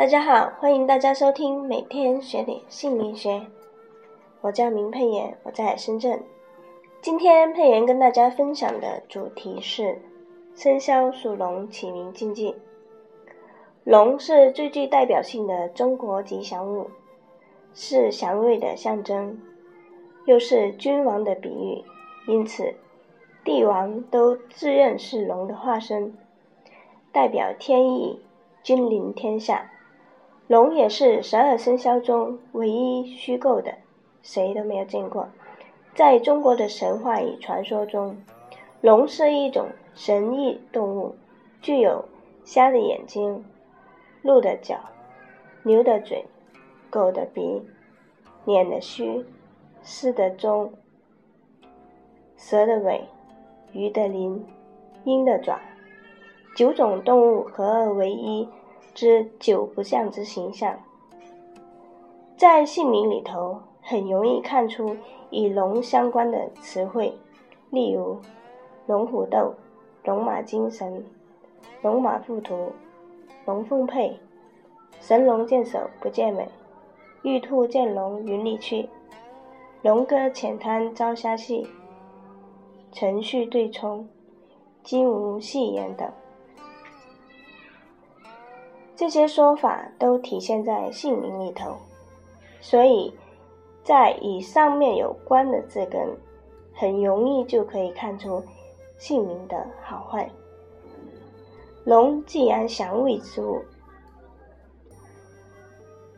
大家好，欢迎大家收听每天学点姓名学。我叫明佩妍，我在深圳。今天佩妍跟大家分享的主题是生肖属龙起名禁忌。龙是最具代表性的中国吉祥物，是祥瑞的象征，又是君王的比喻，因此帝王都自认是龙的化身，代表天意，君临天下。龙也是十二生肖中唯一虚构的，谁都没有见过。在中国的神话与传说中，龙是一种神异动物，具有虾的眼睛、鹿的脚、牛的嘴、狗的鼻、脸的须、狮的鬃、蛇的尾、鱼的鳞、鹰的爪，九种动物合二为一。之九不像之形象，在姓名里头很容易看出与龙相关的词汇，例如龙虎斗、龙马精神、龙马附图、龙凤配、神龙见首不见尾、玉兔见龙云里去、龙哥浅滩朝虾戏、程序对冲、金无戏言等。这些说法都体现在姓名里头，所以，在与上面有关的字根，很容易就可以看出姓名的好坏。龙既然祥瑞之物，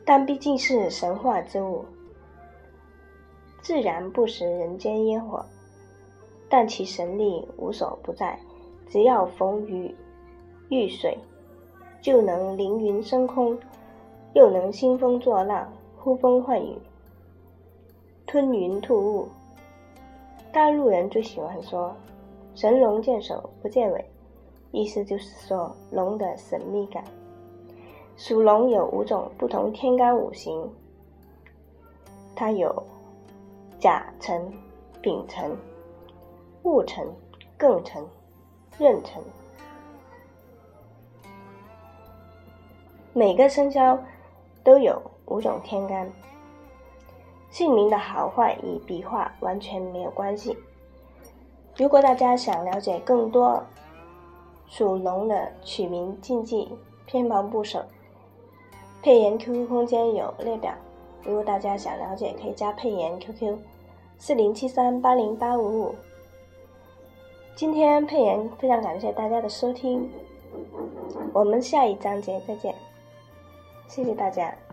但毕竟是神话之物，自然不食人间烟火，但其神力无所不在，只要逢雨遇水。就能凌云升空，又能兴风作浪、呼风唤雨、吞云吐雾。大陆人最喜欢说“神龙见首不见尾”，意思就是说龙的神秘感。属龙有五种不同天干五行，它有甲辰、丙辰、戊辰、庚辰、壬辰。每个生肖都有五种天干，姓名的好坏与笔画完全没有关系。如果大家想了解更多属龙的取名禁忌，偏旁部首，配言 QQ 空间有列表。如果大家想了解，可以加配言 QQ：四零七三八零八五五。今天配言非常感谢大家的收听，我们下一章节再见。谢谢大家。